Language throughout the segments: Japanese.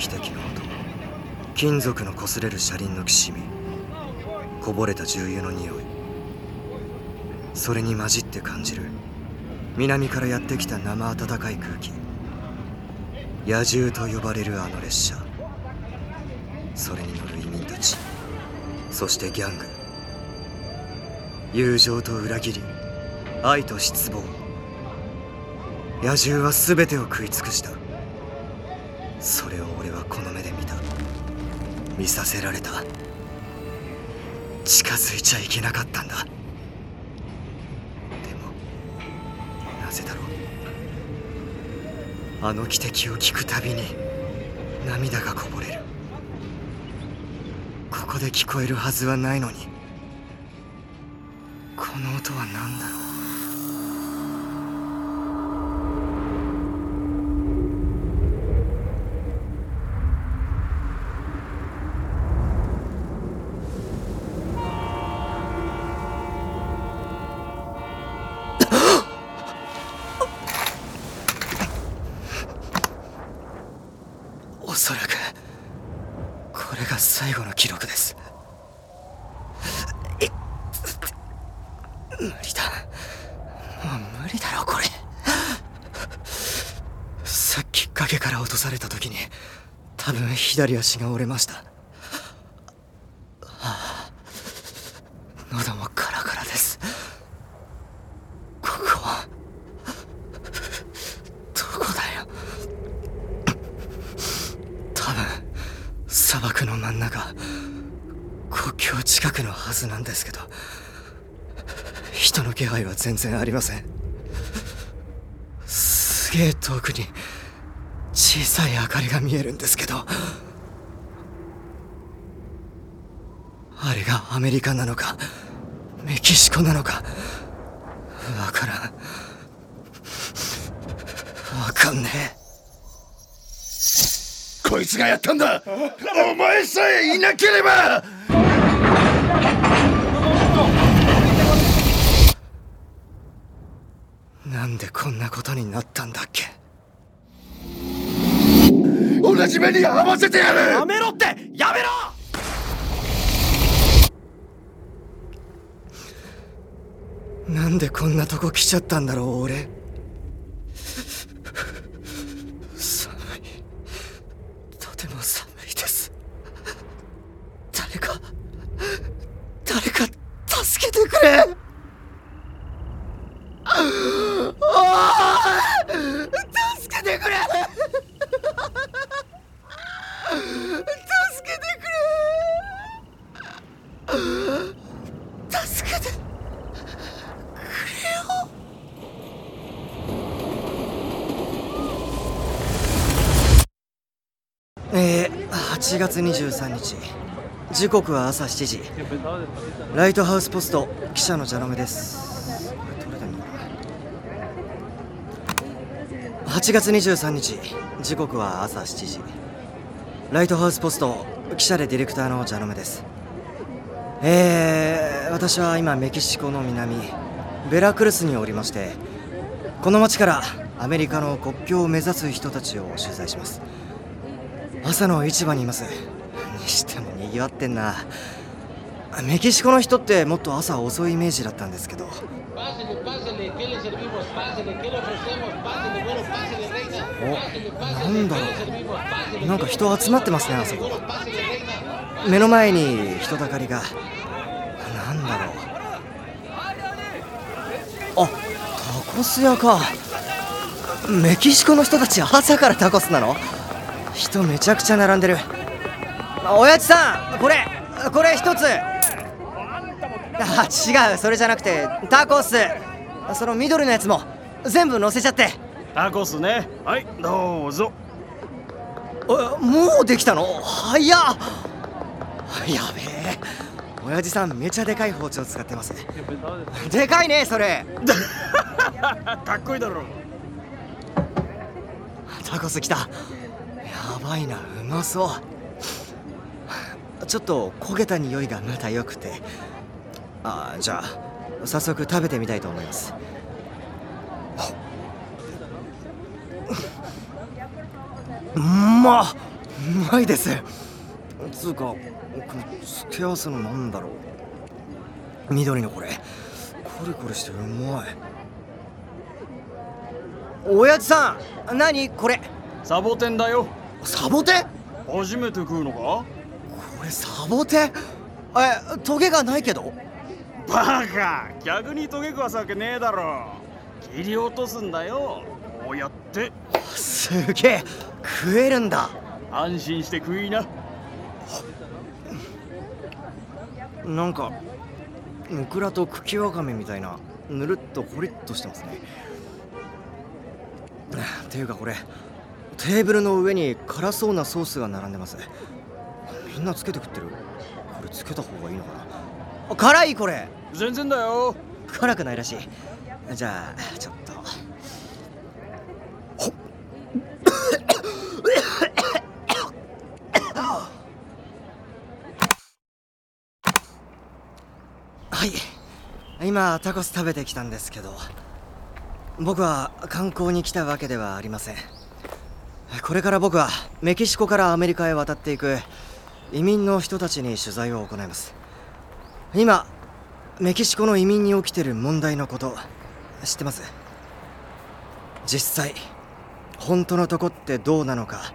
裂くような汽笛の音金属の擦れる車輪のきしみこぼれた重油の匂いそれに混じって感じる南からやってきた生暖かい空気野獣と呼ばれるあの列車それに乗る移民たちそしてギャング友情と裏切り愛と失望野獣は全てを食い尽くした。それを俺はこの目で見た。見させられた。近づいちゃいけなかったんだ。でもなぜだろう。あの汽笛を聞くたびに涙がこぼれる。ここで聞こえるはずはないのに。この音は何だろうおそらくこれが最後の記録ですい無理だもう無理だろこれさっき崖から落とされた時に多分左足が折れました。はあ。喉もカラカラです。ここはどこだよ。多分砂漠の真ん中国境近くのはずなんですけど人の気配は全然ありません。すげえ遠くに小さい明かりが見えるんですけどあれがアメリカなのかメキシコなのかわからん。わかんねえ。こいつがやったんだ。お前さえいなければ。なんでこんなことになったんだっけ。同じ目に合わせてやる！やめろって！やめろ！なんでこんなとこ来ちゃったんだろう俺。寒い。とても寒いです。誰か誰か助けてくれおい助けてくれ助けてくれ助けてえー、8月23日時刻は朝7時。ライトハウスポスト記者のジャロメです。8月23日時刻は朝7時。ライトハウスポスト記者でディレクターのジャロメです。えー、私は今メキシコの南ベラクルスにおりましてこの町からアメリカの国境を目指す人たちを取材します。朝の市場にいます。にしても賑わってんな。メキシコの人ってもっと朝遅いイメージだったんですけど。おなんだろう。なんか人集まってますねあそこ。目の前に人だかりが。なんだろう。あタコス屋か。メキシコの人たち朝からタコスなの？人めちゃくちゃ並んでる。あおやじさんこれこれ一つ。あ違うそれじゃなくてタコス。その緑のやつも全部乗せちゃって。タコスね。はいどうぞ。えもうできたの？早っ。やべえ。親父さんめちゃでかい包丁使ってますでかいねそれ。かっこいいだろ。タコス来た。やばいなうまそうちょっと焦げた匂いがまた良くて。あじゃあ早速食べてみたいと思います。うんまうまいです。つうかこれ付け合わせのなんだろう。緑のこれ。コリコリしてうまい。親父さん何これ？サボテンだよ。サボテン？初めて食うのか？これサボテン？えトゲがないけど？バカ！逆にトゲ食わすわけねえだろ！切り落とすんだよ！こうやって。すげえ！食えるんだ。安心して食いな。なんかオクラと茎わかめみたいなぬるっとコリッとしてますね。っていうかこれテーブルの上に辛そうなソースが並んでますみんなつけて食ってる。これつけた方がいいのかな。辛いこれ。全然だよ。辛くないらしい。じゃあちょっと。ほっ。はい。今タコス食べてきたんですけど僕は観光に来たわけではありません。これから僕はメキシコからアメリカへ渡っていく移民の人たちに取材を行います。今メキシコの移民に起きてる問題のこと知ってます？実際本当のとこってどうなのか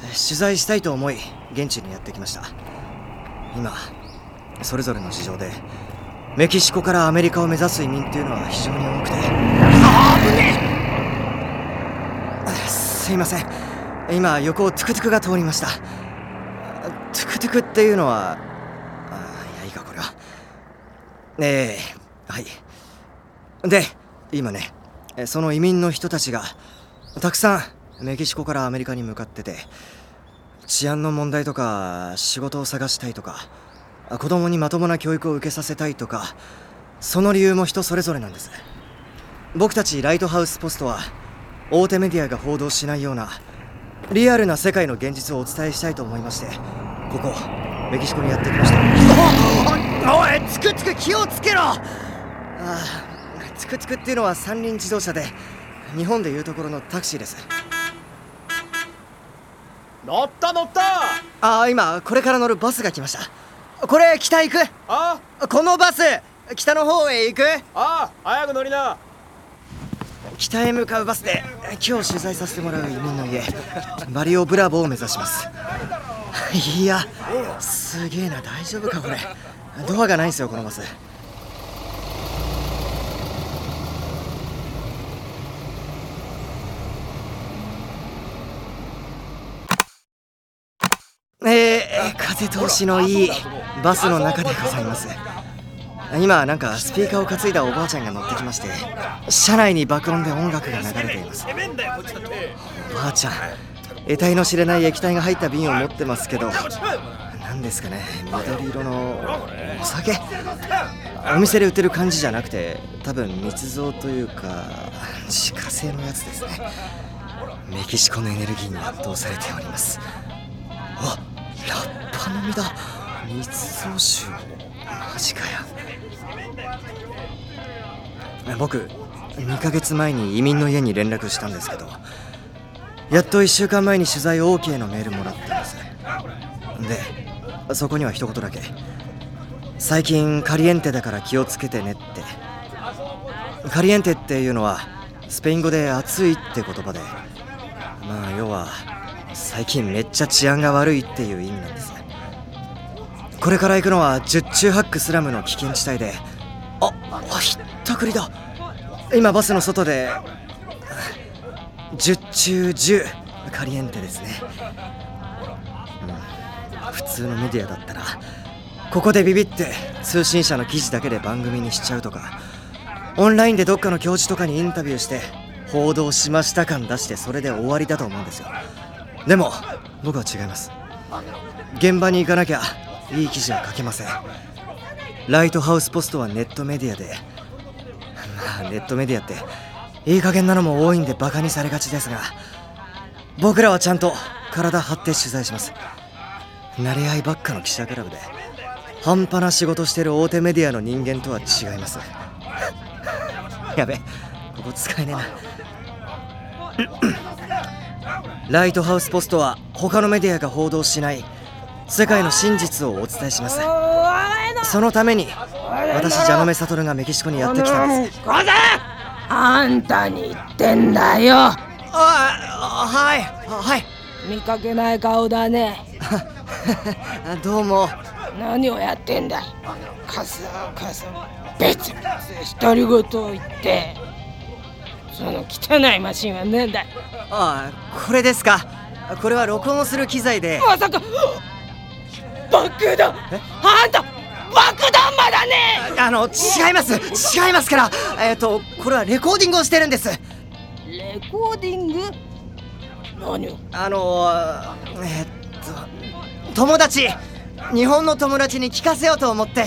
取材したいと思い現地にやってきました。今それぞれの事情でメキシコからアメリカを目指す移民っていうのは非常に多くて。あぶねすいません。今横をトゥクトゥクが通りました。トゥクトゥクっていうのはあいやいいかこれは。ええはい。で今ねその移民の人たちがたくさんメキシコからアメリカに向かってて治安の問題とか仕事を探したいとか子供にまともな教育を受けさせたいとかその理由も人それぞれなんです。僕たちライトハウスポストは大手メディアが報道しないようなリアルな世界の現実をお伝えしたいと思いましてここメキシコにやってきました。おいつくつく気をつけろ。ああつくつくっていうのは三輪自動車で日本でいうところのタクシーです。乗った乗った。ああ今これから乗るバスが来ました。これ北行く？あこのバス北の方へ行く？あ早く乗りな。北へ向かうバスで今日取材させてもらう移民の家バリオブラボーを目指しますいやすげえな大丈夫かこれ。ドアがないんすよこのバス。えー、風通しのいいバスの中でございます。今なんかスピーカーを担いだおばあちゃんが乗ってきまして車内に爆音で音楽が流れています。おばあちゃん得体の知れない液体が入った瓶を持ってますけど何ですかね緑色のお酒。お店で売ってる感じじゃなくて多分密造というか自家製のやつですね。メキシコのエネルギーに圧倒されております。あラッパの実だ。密造酒。マジかよ。僕2ヶ月前に移民の家に連絡したんですけどやっと1週間前に取材 OK のメールもらったんです。でそこには一言だけ。最近カリエンテだから気をつけてねって。カリエンテっていうのはスペイン語で暑いって言葉で。まあ要は最近めっちゃ治安が悪いっていう意味なんです。これから行くのは十中八九スラムの危険地帯で。ああひったくりだ。今バスの外で10中10カリエンテですね、うん、普通のメディアだったらここでビビって通信社の記事だけで番組にしちゃうとかオンラインでどっかの教授とかにインタビューして報道しました感出してそれで終わりだと思うんですよ。でも僕は違います。現場に行かなきゃいい記事は書けません。ライトハウスポストはネットメディアで。まあネットメディアっていい加減なのも多いんでバカにされがちですが僕らはちゃんと体張って取材します。慣れ合いばっかの記者クラブで半端な仕事してる大手メディアの人間とは違います。やべここ使えねえな。ライトハウスポストは他のメディアが報道しない世界の真実をお伝えします。そのために私ジャノメサトルがメキシコにやってきたんです。あんたに言ってんだよ。あはいはい。見かけない顔だね。どうも。何をやってんだい？カスカスベツベツ独り言を言って。その汚いマシンは何だい。あこれですか。これは録音する機材で。まさか。爆弾。あんた爆弾魔だね！あの違います。違いますから。えっ、とこれはレコーディングをしてるんです。レコーディング？何を？あのえっと友達日本の友達に聞かせようと思って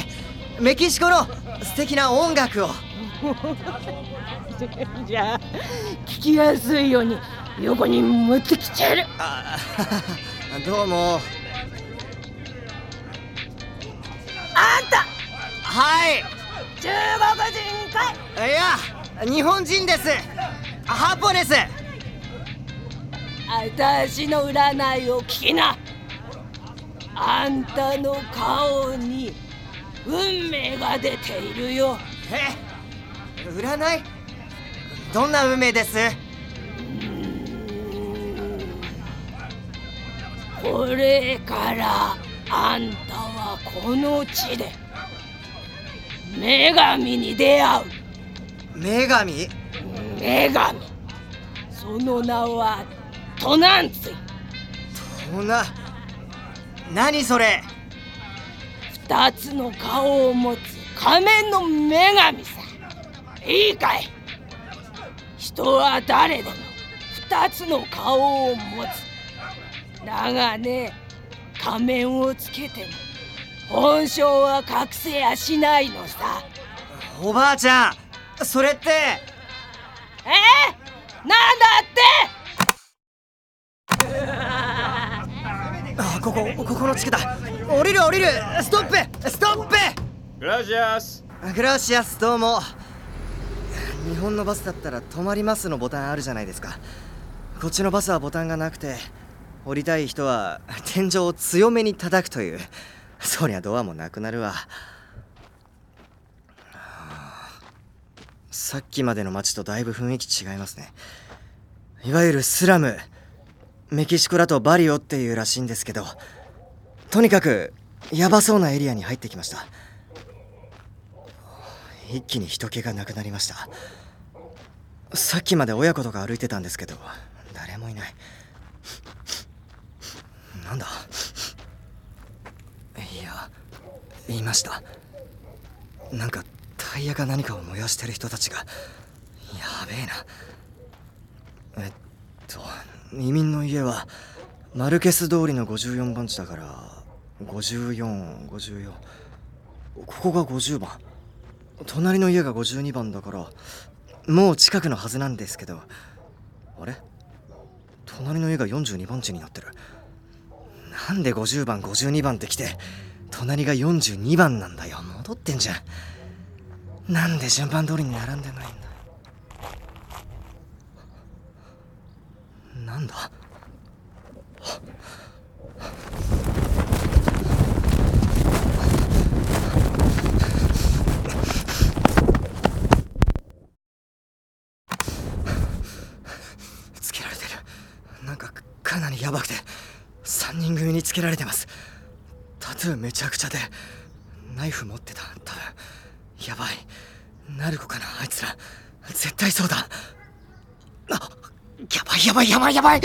メキシコの素敵な音楽を。じゃあ聞きやすいように横に持ってきちゃる。あ どうもはい。中国人かい。いや日本人です。ハポです。私の占いを聞きな。あんたの顔に運命が出ているよ。え占い？どんな運命です？これからあんたはこの地で女神に出会う。女神？女神。その名はトナンツ。ィそんな何それ？二つの顔を持つ仮面の女神さ。いいかい？人は誰でも二つの顔を持つ。だがね仮面をつけても本性は隠せやしないのさ。おばあちゃんそれって。え？なんだって？あここここの地区だ。降りる降りる。ストップストップ。Gracias グラシアスどうも。日本のバスだったら止まりますのボタンあるじゃないですか。こっちのバスはボタンがなくて降りたい人は天井を強めに叩くというそりゃドアもなくなるわ。さっきまでの街とだいぶ雰囲気違いますね。いわゆるスラム。メキシコだとバリオっていうらしいんですけど。とにかくヤバそうなエリアに入ってきました。一気に人気がなくなりました。さっきまで親子とか歩いてたんですけど誰もいない。なんだいやいました。なんかタイヤか何かを燃やしてる人たちが。やべえな。えっと移民の家はマルケス通りの54番地だから5454ここが50番。隣の家が52番だからもう近くのはずなんですけど。あれ？隣の家が42番地になってる。なんで50番52番って来て隣が42番なんだよ。戻ってんじゃん。なんで順番通りに並んでないんだ。なんだつけられてるなんかかなりヤバくて3人組につけられてます数めちゃくちゃでナイフ持ってた多分やばい。ナルコかなあいつら。絶対そうだ。あやばいやばいやばいやばい。